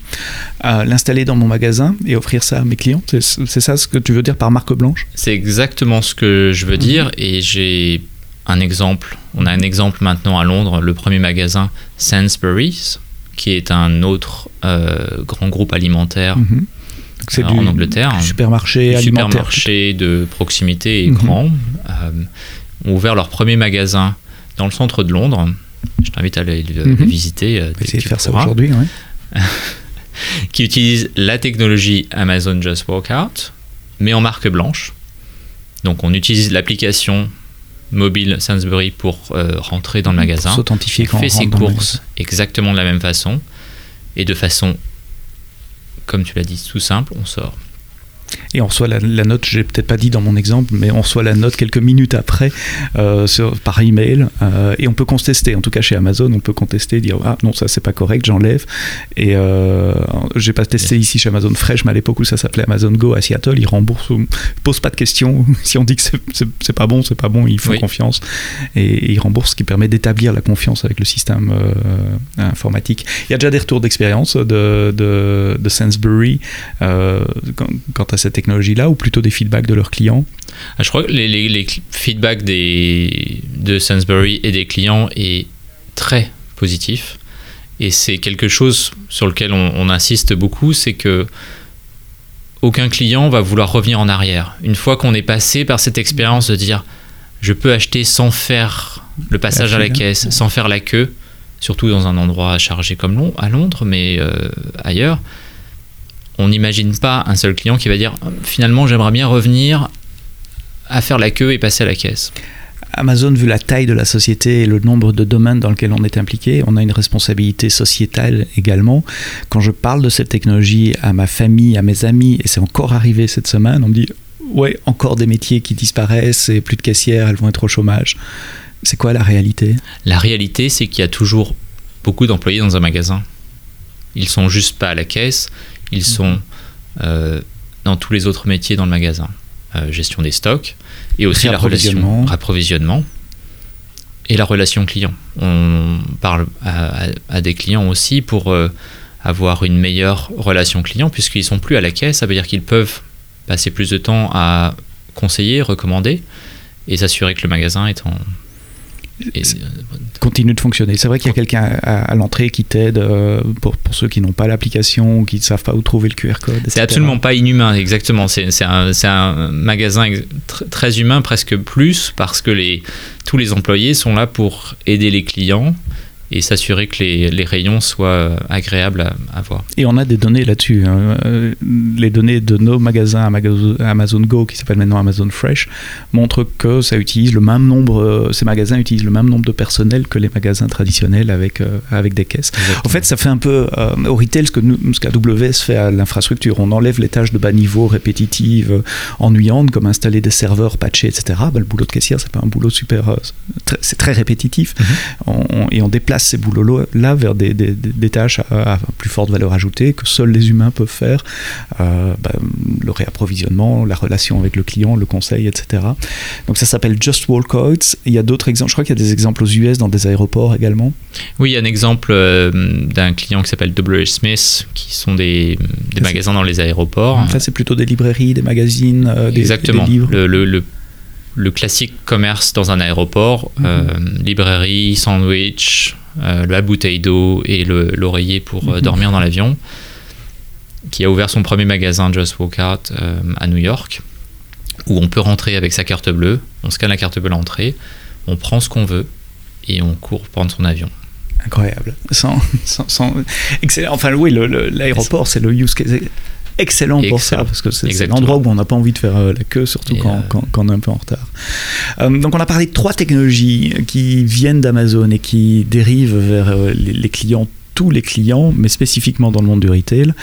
euh, l'installer dans mon magasin et offrir ça à mes clients. C'est ça ce que tu veux dire par marque blanche? C'est exactement ce que je veux dire et j'ai un exemple. On a un exemple maintenant à Londres, le premier magasin Sainsbury's, qui est un autre euh, grand groupe alimentaire. Mhm. C'est en Angleterre. Supermarché alimentaire. Supermarché de proximité et mhm. grand. Euh, ont ouvert leur premier magasin dans le centre de Londres. Je t'invite à aller le, mhm. visiter. Euh, essayer de faire ça aujourd'hui, qui utilise la technologie Amazon Just Walk Out, mais en marque blanche. Donc on utilise l'application mobile Sainsbury pour euh, rentrer dans le magasin. S'authentifier quand on fait ses courses exactement de la même façon et de façon, comme tu l'as dit, tout simple, on sort et on reçoit la, note, j'ai peut-être pas dit dans mon exemple, mais on reçoit la note quelques minutes après euh, sur, par email euh, et on peut contester. En tout cas chez Amazon, on peut contester, dire ah non ça c'est pas correct, j'enlève. Et euh, j'ai pas testé ici chez Amazon Fresh, mais à l'époque où ça s'appelait Amazon Go à Seattle, ils remboursent, posent pas de questions. si on dit que c'est pas bon, c'est pas bon, ils font confiance et, ils remboursent, ce qui permet d'établir la confiance avec le système euh, informatique. Il y a déjà des retours d'expérience de, de, de, Sainsbury quant à cette technologie-là ou plutôt des feedbacks de leurs clients ah, Je crois que les, feedbacks des, de Sainsbury et des clients est très positif. Et c'est quelque chose sur lequel on, insiste beaucoup, c'est que aucun client va vouloir revenir en arrière. Une fois qu'on est passé par cette expérience de dire je peux acheter sans faire le passage à la caisse, sans faire la queue, surtout dans un endroit chargé comme à Londres, mais euh, ailleurs, on n'imagine pas un seul client qui va dire finalement j'aimerais bien revenir à faire la queue et passer à la caisse. Amazon, vu la taille de la société et le nombre de domaines dans lesquels on est impliqué, on a une responsabilité sociétale également. Quand je parle de cette technologie à ma famille, à mes amis, et c'est encore arrivé cette semaine, on me dit ouais, encore des métiers qui disparaissent et plus de caissières, elles vont être au chômage. C'est quoi la réalité? La réalité, c'est qu'il y a toujours beaucoup d'employés dans un magasin. Ils sont juste pas à la caisse, ils sont euh, dans tous les autres métiers dans le magasin. Euh, gestion des stocks, et aussi la relation approvisionnement et la relation client. On parle à, des clients aussi pour euh, avoir une meilleure relation client, puisqu'ils sont plus à la caisse, ça veut dire qu'ils peuvent passer plus de temps à conseiller, recommander, et s'assurer que le magasin est en, et, continue de fonctionner. C'est vrai qu'il y a quelqu'un à, l'entrée qui t'aide euh, pour, pour, ceux qui n'ont pas l'application, qui ne savent pas où trouver le QR code. C'est absolument pas inhumain, exactement. C'est un, un, magasin très humain, presque plus, parce que les, tous les employés sont là pour aider les clients et s'assurer que les, les, rayons soient agréables à, voir. Et on a des données là-dessus. Hein. Euh, les données de nos magasins Amazon Go, qui s'appelle maintenant Amazon Fresh, montrent que ça utilise le même nombre, euh, ces magasins utilisent le même nombre de personnel que les magasins traditionnels avec, euh, avec des caisses. En fait, ça fait un peu au retail ce qu'AWS fait à l'infrastructure. On enlève les tâches de bas niveau répétitives, ennuyantes, comme installer des serveurs, patcher, etc. Ben, le boulot de caissière, c'est pas un boulot super, c'est très répétitif. Mm-hmm. et on déplace ces boulots-là vers des, tâches à, plus forte valeur ajoutée que seuls les humains peuvent faire. Euh, bah, le réapprovisionnement, la relation avec le client, le conseil, etc. Donc ça s'appelle Just Walk Out. Il y a d'autres exemples. Je crois qu'il y a des exemples aux US dans des aéroports également. Oui, il y a un exemple euh, d'un client qui s'appelle W. Smith, qui sont des, magasins dans les aéroports. En fait, c'est plutôt des librairies, des magazines, euh, des, Exactement. Des livres. Le, le, le, classique commerce dans un aéroport, mhm. librairie, sandwich, la bouteille d'eau et l'oreiller pour euh, mhm. dormir dans l'avion, qui a ouvert son premier magasin Just Walk Out euh, à New York, où on peut rentrer avec sa carte bleue, on scanne la carte bleue à l'entrée, on prend ce qu'on veut et on court prendre son avion incroyable. Sans, Excellent. Enfin, oui, l'aéroport, c'est le use case excellent pour ça, parce que c'est l'endroit où on n'a pas envie de faire euh, la queue, surtout quand, euh, quand, quand, on est un peu en retard. Euh, donc on a parlé de trois technologies qui viennent d'Amazon et qui dérivent vers les, clients tous les clients, mais spécifiquement dans le monde du retail,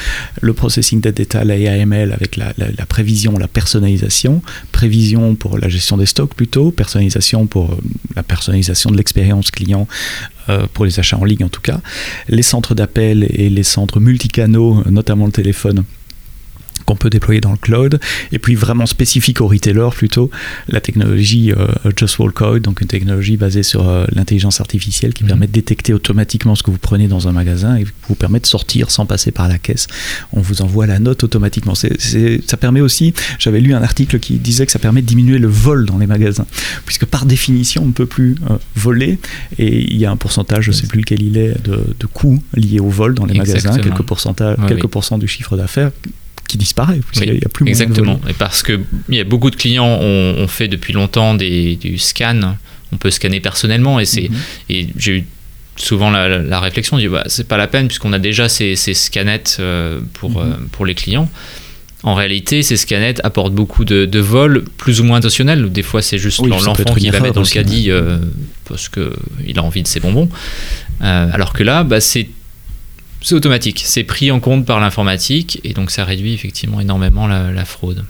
le processing data, la AML avec la, la, prévision, la personnalisation, prévision pour la gestion des stocks plutôt, personnalisation pour la personnalisation de l'expérience client pour les achats en ligne en tout cas, les centres d'appel et les centres multicanaux, notamment le téléphone qu'on peut déployer dans le cloud. Et puis vraiment spécifique au retailer plutôt, la technologie euh, Just Walk Code, donc une technologie basée sur euh, l'intelligence artificielle qui mhm. permet de détecter automatiquement ce que vous prenez dans un magasin et vous permet de sortir sans passer par la caisse. On vous envoie la note automatiquement. ça permet aussi, j'avais lu un article qui disait que ça permet de diminuer le vol dans les magasins, puisque par définition on ne peut plus euh, voler et il y a un pourcentage, je ne sais plus lequel il est, de, coûts liés au vol dans les magasins, quelques, pourcentages, quelques pourcents du chiffre d'affaires qui disparaît. Il y a plus exactement. Et parce que il y a beaucoup de clients ont, fait depuis longtemps des, du scan. On peut scanner personnellement et c'est mhm. et j'ai eu souvent la, réflexion dit bah, c'est pas la peine puisqu'on a déjà ces, ces scanettes euh, pour, mhm. euh, pour les clients. En réalité, ces scanettes apportent beaucoup de, de vols plus ou moins intentionnels. Des fois, c'est juste l'enfant qui va mettre dans le caddie euh, parce qu'il a envie de ses bonbons. alors que là, bah, c'est c'est automatique, c'est pris en compte par l'informatique et donc ça réduit effectivement énormément la, fraude.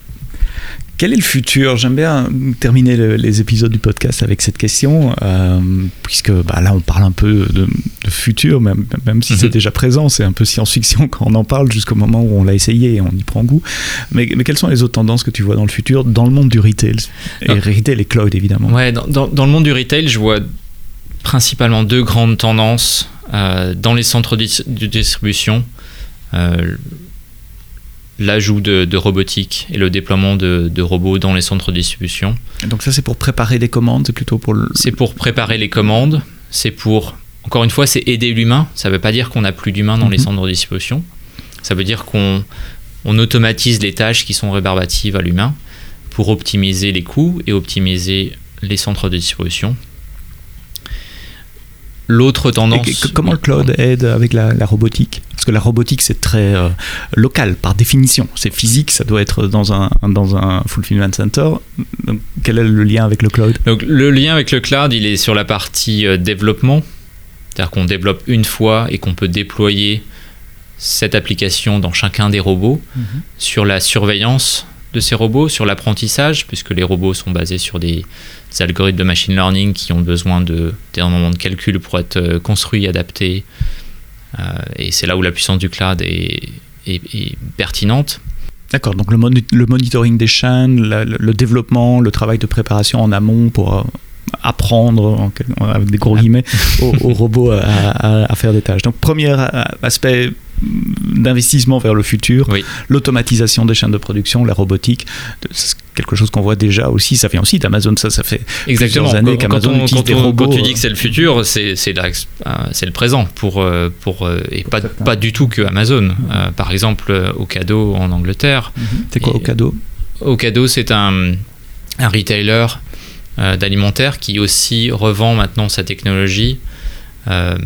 Quel est le futur? J'aime bien terminer les épisodes du podcast avec cette question, euh, puisque bah, là on parle un peu de, futur, même, même si c'est mhm. déjà présent, c'est un peu science-fiction quand on en parle jusqu'au moment où on l'a essayé et on y prend goût. Mais, mais, quelles sont les autres tendances que tu vois dans le futur, dans le monde du retail? Et ah. retail et cloud évidemment. Ouais, dans, dans, le monde du retail, je vois principalement deux grandes tendances. Euh, dans les centres de distribution, euh, l'ajout de, robotique et le déploiement de, robots dans les centres de distribution. donc ça c'est pour préparer les commandes, c'est plutôt pour C'est pour préparer les commandes, c'est pour encore une fois, c'est aider l'humain. Ça ne veut pas dire qu'on n'a plus d'humain dans les Mhm. centres de distribution. Ça veut dire qu'on on automatise les tâches qui sont rébarbatives à l'humain pour optimiser les coûts et optimiser les centres de distribution. L'autre tendance. comment le cloud aide avec la, la robotique? Parce que la robotique, c'est très euh, local par définition. C'est physique, ça doit être dans un, dans un fulfillment center. Donc, quel est le lien avec le cloud Donc le lien avec le cloud, il est sur la partie euh, développement. C'est-à-dire qu'on développe une fois et qu'on peut déployer cette application dans chacun des robots. Sur la surveillance de ces robots, sur l'apprentissage, puisque les robots sont basés sur des, des algorithmes de machine learning qui ont besoin de- d'énormément de calculs pour être euh, construits, adaptés. Euh, et c'est là où la puissance du cloud est, est- est pertinente. D'accord, donc le, le monitoring des chaînes, la- le, le développement, le travail de préparation en amont pour euh, apprendre, en avec des gros guillemets, aux, aux robots à, à- à faire des tâches. Donc premier aspect d'investissement vers le futur, Oui. l'automatisation des chaînes de production, la robotique, c'est quelque chose qu'on voit déjà aussi, ça vient aussi d'Amazon, ça, ça fait Exactement. plusieurs années qu'Amazon utilise quand des robots, quand tu dis euh, que c'est le futur, c'est euh, le présent pour euh, pour et pas certains. pas du tout que Amazon. Euh, par exemple, Ocado en Angleterre. C'est quoi cadeau Ocado, c'est un un retailer euh, d'alimentaire qui aussi revend maintenant sa technologie euh,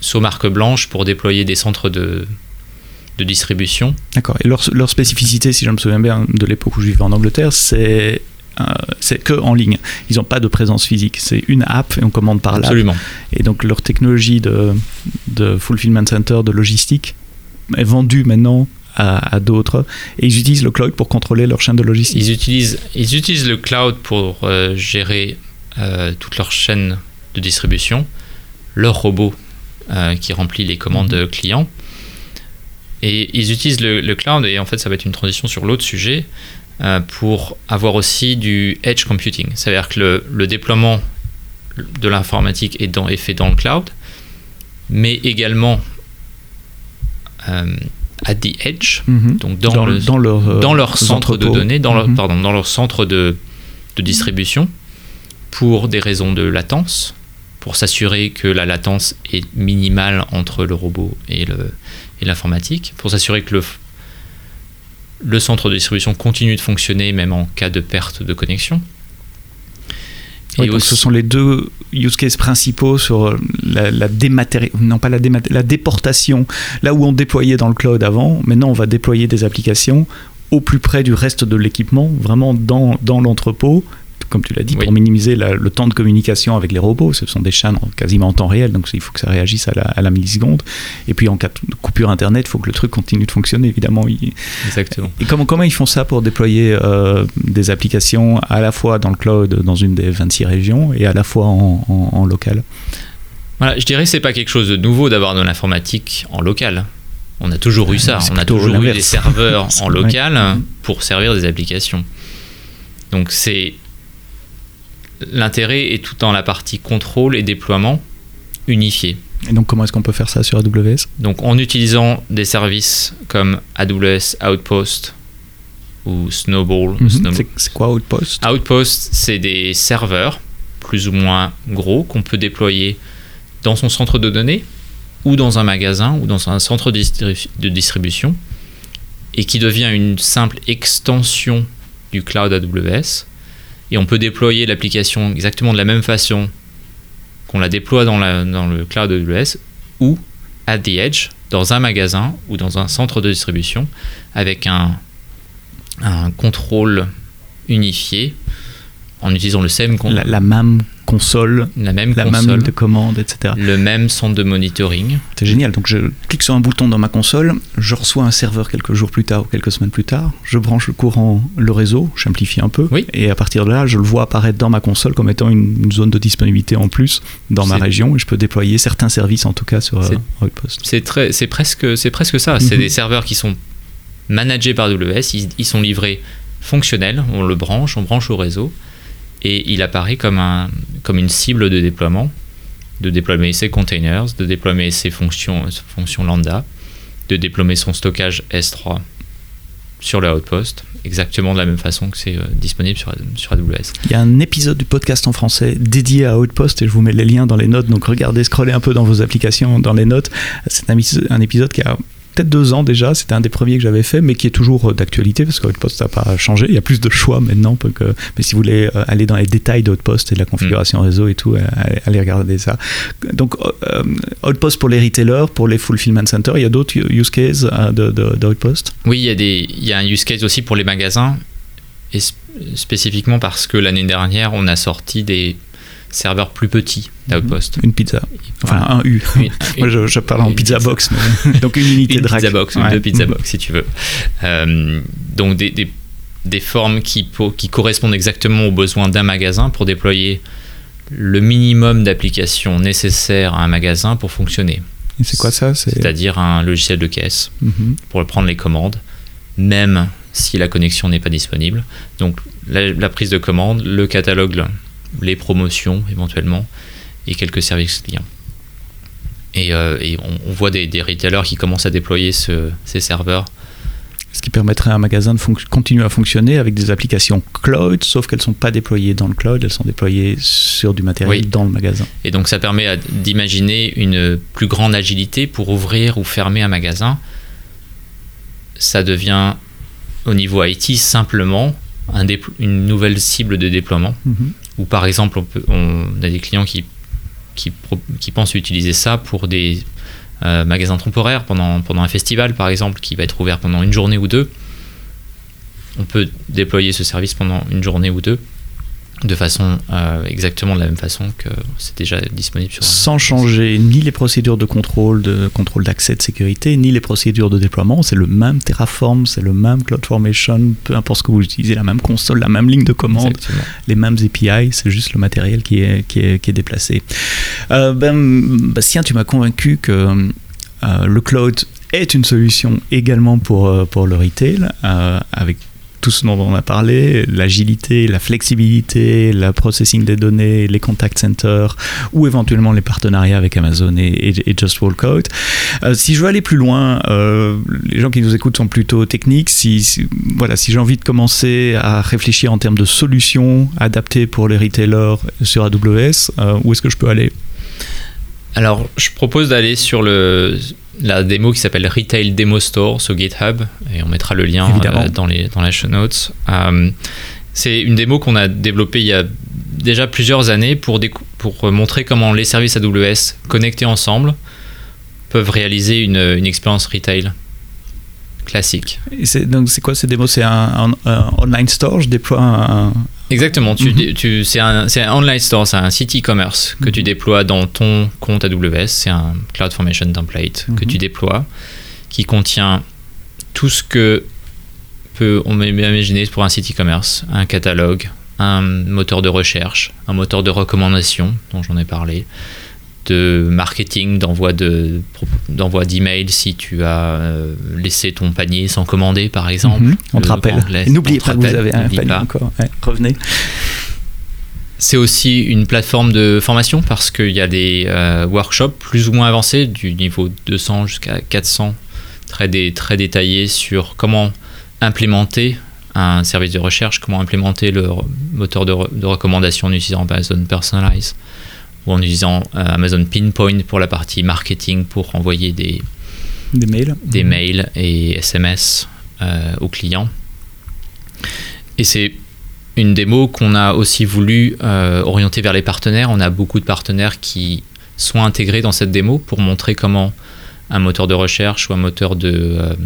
sous marque blanche pour déployer des centres de de distribution. D'accord. Et leur, leur spécificité, si je me souviens bien de l'époque où je vivais en Angleterre, c'est euh, c'est que en ligne. Ils n'ont pas de présence physique. C'est une app et on commande par là. Absolument. Et donc leur technologie de, de fulfillment center, de logistique, est vendue maintenant à, à d'autres. Et ils utilisent le cloud pour contrôler leur chaîne de logistique. Ils utilisent, ils utilisent le cloud pour euh, gérer euh, toute leur chaîne de distribution, leur robot euh, qui remplit les commandes de clients. Et ils utilisent le, le cloud, et en fait, ça va être une transition sur l'autre sujet, euh, pour avoir aussi du edge computing. C'est-à-dire que le, le déploiement de l'informatique est, dans- est fait dans le cloud, mais également euh, at the edge, Mhm. donc dans, le, dans leur, euh, dans leur centre de données, dans leur, Mhm. pardon, dans leur centre de, de distribution, pour des raisons de latence, pour s'assurer que la latence est minimale entre le robot et le et l'informatique, pour s'assurer que le, le centre de distribution continue de fonctionner même en cas de perte de connexion. Oui, Et donc aussi- ce sont les deux use cases principaux sur la, la dématéri- non pas la, démat- la déportation, là où on déployait dans le cloud avant, maintenant on va déployer des applications au plus près du reste de l'équipement, vraiment dans, dans l'entrepôt, comme tu l'as dit, Oui. pour minimiser la- le temps de communication avec les robots. Ce sont des chaînes en- quasiment en temps réel, donc il faut que ça réagisse à la, à la milliseconde. Et puis en cas de coupure Internet, il faut que le truc continue de fonctionner, évidemment. Exactement. et comment, comment ils font ça pour déployer euh, des applications à la fois dans le cloud, dans une des 26 régions, et à la fois en, en- en local? Voilà, je dirais que c'est pas quelque chose de nouveau d'avoir de l'informatique en local. On a toujours eu ça. C'est On a toujours eu des serveurs en local pour servir des applications. Donc c'est l'intérêt est tout dans la partie contrôle et déploiement unifié. Et donc comment est-ce qu'on peut faire ça sur AWS Donc en utilisant des services comme AWS Outpost ou Snowball. Mhm. Snowball. C'est- quoi Outpost? Outpost, c'est des serveurs plus ou moins gros qu'on peut déployer dans son centre de données ou dans un magasin ou dans un centre de distribution et qui devient une simple extension du cloud AWS. Et on peut déployer l'application exactement de la même façon qu'on la déploie dans, le cloud AWS ou at the edge, dans un magasin ou dans un centre de distribution avec un, contrôle unifié en utilisant le même console, la même la console, même de commande, etc. le même centre de monitoring. C'est génial. Donc je clique sur un bouton dans ma console, je reçois un serveur quelques jours plus tard ou quelques semaines plus tard, je branche le courant, le réseau, je simplifie un peu, Oui. et à partir de là, je le vois apparaître dans ma console comme étant une, une zone de disponibilité en plus dans ma région, et je peux déployer certains services en tout cas sur euh, Outpost. C'est très, c'est presque, c'est presque ça. C'est Mhm. des serveurs qui sont managés par AWS. Ils, ils sont livrés fonctionnels. On le branche, on branche au réseau, et il apparaît comme un, comme une cible de déploiement, de déployer ses containers, de déployer ses fonctions, fonctions lambda, de déployer son stockage S3 sur le Outpost exactement de la même façon que c'est disponible sur, sur AWS. Il y a un épisode du podcast en français dédié à Outpost et je vous mets les liens dans les notes. Donc regardez, scrollez un peu dans vos applications, dans les notes. C'est un, un épisode qui a peut-être deux ans déjà. C'était un des premiers que j'avais fait, mais qui est toujours euh, d'actualité parce que Outpost n'a pas changé. Il y a plus de choix maintenant. Que, mais si vous voulez euh, aller dans les détails d'Outpost et de la configuration mm. réseau et tout, euh, allez, regarder ça. Donc, Outpost pour les retailers, pour les fulfillment centers, il y a d'autres use cases d'Outpost Oui, il y, a des, il y a un use case aussi pour les magasins. Et spécifiquement parce que l'année dernière, on a sorti des serveur plus petit d'Outpost. Une pizza. Enfin, un U. Moi, je, parle en pizza, box. donc, une unité de rack. Pizza box, ou deux pizza box, si tu veux. Euh, donc, des, des, des, formes qui, qui correspondent exactement aux besoins d'un magasin pour déployer le minimum d'applications nécessaires à un magasin pour fonctionner. C'est quoi ça? C'est-à-dire un logiciel de caisse mhm. pour prendre les commandes, même si la connexion n'est pas disponible. Donc, la, la prise de commande, le catalogue les promotions éventuellement et quelques services clients. Et, euh, on, voit des, retailers qui commencent à déployer ces serveurs. Ce qui permettrait à un magasin de continuer à fonctionner avec des applications cloud, sauf qu'elles ne sont pas déployées dans le cloud, elles sont déployées sur du matériel dans le magasin. Et donc ça permet d'imaginer une plus grande agilité pour ouvrir ou fermer un magasin. Ça devient au niveau IT simplement un une nouvelle cible de déploiement. Mhm. Ou par exemple, on, a des clients qui, pensent utiliser ça pour des euh, magasins temporaires pendant un festival, par exemple, qui va être ouvert pendant une journée ou deux. On peut déployer ce service pendant une journée ou deux de façon euh, exactement de la même façon que c'est déjà disponible sur sans changer ni les procédures de contrôle de contrôle d'accès de sécurité ni les procédures de déploiement. C'est le même Terraform c'est le même CloudFormation peu importe ce que vous utilisez la même console la même ligne de commande les mêmes API c'est juste le matériel qui est qui est, qui est déplacé. Euh, ben, Bastien tu m'as convaincu que euh, le cloud est une solution également pour, pour le retail, avec tout ce dont on a parlé, l'agilité, la flexibilité, la processing des données, les contact centers ou éventuellement les partenariats avec Amazon et, Just Walk Out. Euh, si je veux aller plus loin, euh, les gens qui nous écoutent sont plutôt techniques. Si, voilà, si j'ai envie de commencer à réfléchir en termes de solutions adaptées pour les retailers sur AWS, euh, où est-ce que je peux aller? Alors, je propose d'aller sur le, la démo qui s'appelle Retail Demo Store sur GitHub, et on mettra le lien euh, dans, les, dans les show notes. Euh, c'est une démo qu'on a développée il y a déjà plusieurs années pour, pour montrer comment les services AWS connectés ensemble peuvent réaliser une, une expérience retail classique. donc c'est quoi ces démos? C'est un, online store Je déploie un, Exactement. Tu, mhm. tu, c'est un, un, online store, c'est un site e-commerce que tu mhm. déploies dans ton compte AWS. C'est un CloudFormation template que tu mhm. déploies qui contient tout ce que peut on imaginer pour un site e-commerce, un catalogue, un moteur de recherche, un moteur de recommandation dont j'en ai parlé, de marketing, d'envoi de d'envoi d'email si tu as euh, laissé ton panier sans commander par exemple. Mhm. on te rappelle. N'oubliez pas que vous avez un panier encore. revenez. C'est aussi une plateforme de formation parce qu'il y a des euh, workshops plus ou moins avancés du niveau 200 jusqu'à 400 très, très détaillés sur comment implémenter un service de recherche, comment implémenter le moteur de, de recommandation en utilisant Amazon Personalize ou en utilisant euh, Amazon Pinpoint pour la partie marketing pour envoyer des, des mails, des mails et SMS euh, aux clients. Et c'est une démo qu'on a aussi voulu euh, orienter vers les partenaires. On a beaucoup de partenaires qui sont intégrés dans cette démo pour montrer comment un moteur de recherche ou un moteur de,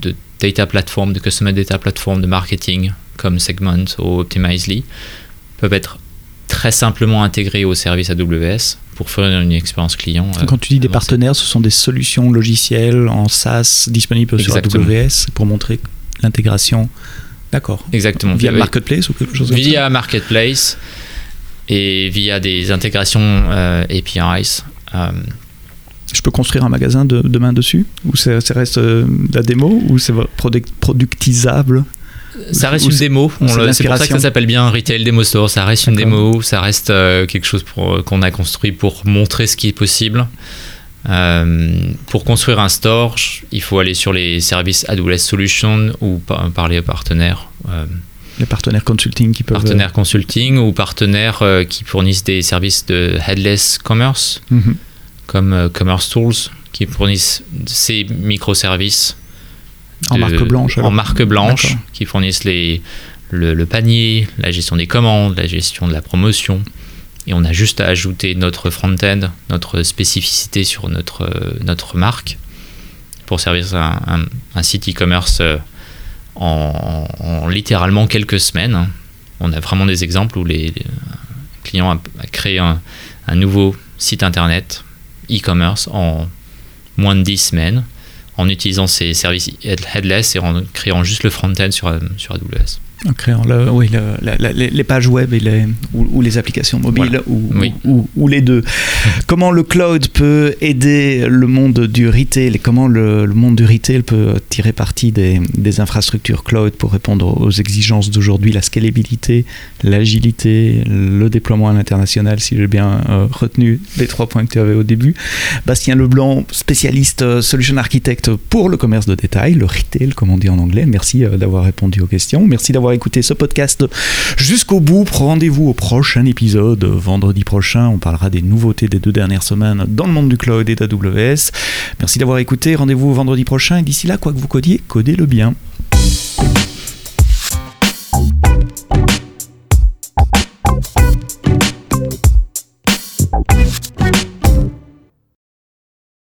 de data platform, de customer data platform, de marketing comme Segment ou Optimizely peuvent être très simplement intégré au service AWS pour faire une expérience client. Quand tu dis des partenaires, ce sont des solutions logicielles en SaaS disponibles sur AWS pour montrer l'intégration. D'accord. Exactement. Via Marketplace ou quelque chose Via Marketplace et via des intégrations euh, APIs. Euh, je peux construire un magasin de, demain dessus? Ou ça, reste euh, la démo? Ou c'est productisable? Ça reste une démo. C'est pour ça que ça s'appelle bien Retail Demo Store. Ça reste une démo. Ça reste euh, quelque chose euh, qu'on a construit pour montrer ce qui est possible. pour construire un store, il faut aller sur les services AWS Solutions ou parler aux partenaires. les partenaires consulting qui peuvent. Partenaires consulting ou partenaires qui fournissent des services de headless commerce, mhm. comme Commerce Tools, qui fournissent ces microservices. En marque blanche En marque blanche, qui fournissent les, le, panier, la gestion des commandes, la gestion de la promotion. Et on a juste à ajouter notre front-end, notre spécificité sur notre, notre marque pour servir un, un, site e-commerce euh, en, littéralement quelques semaines. On a vraiment des exemples où les, clients ont créé un, un nouveau site internet e-commerce en moins de 10 semaines en utilisant ces services headless et en créant juste le front-end sur, sur AWS. En créant oui, les pages web et les, ou, les applications mobiles ou, ou, les deux. comment le cloud peut aider le monde du retail? Et comment le, monde du retail peut tirer parti des, des, infrastructures cloud pour répondre aux exigences d'aujourd'hui, la scalabilité, l'agilité, le déploiement à l'international, si j'ai bien euh, retenu les trois points que tu avais au début. Bastien Leblanc, spécialiste euh, solution architect pour le commerce de détail, le retail comme on dit en anglais. Merci euh, d'avoir répondu aux questions. Merci d'avoir écouté ce podcast jusqu'au bout. Rendez-vous au prochain épisode, vendredi prochain. On parlera des nouveautés des deux dernières semaines dans le monde du cloud et d'AWS. Merci d'avoir écouté. Rendez-vous vendredi prochain. Et d'ici là, quoi que vous codiez, codez-le bien.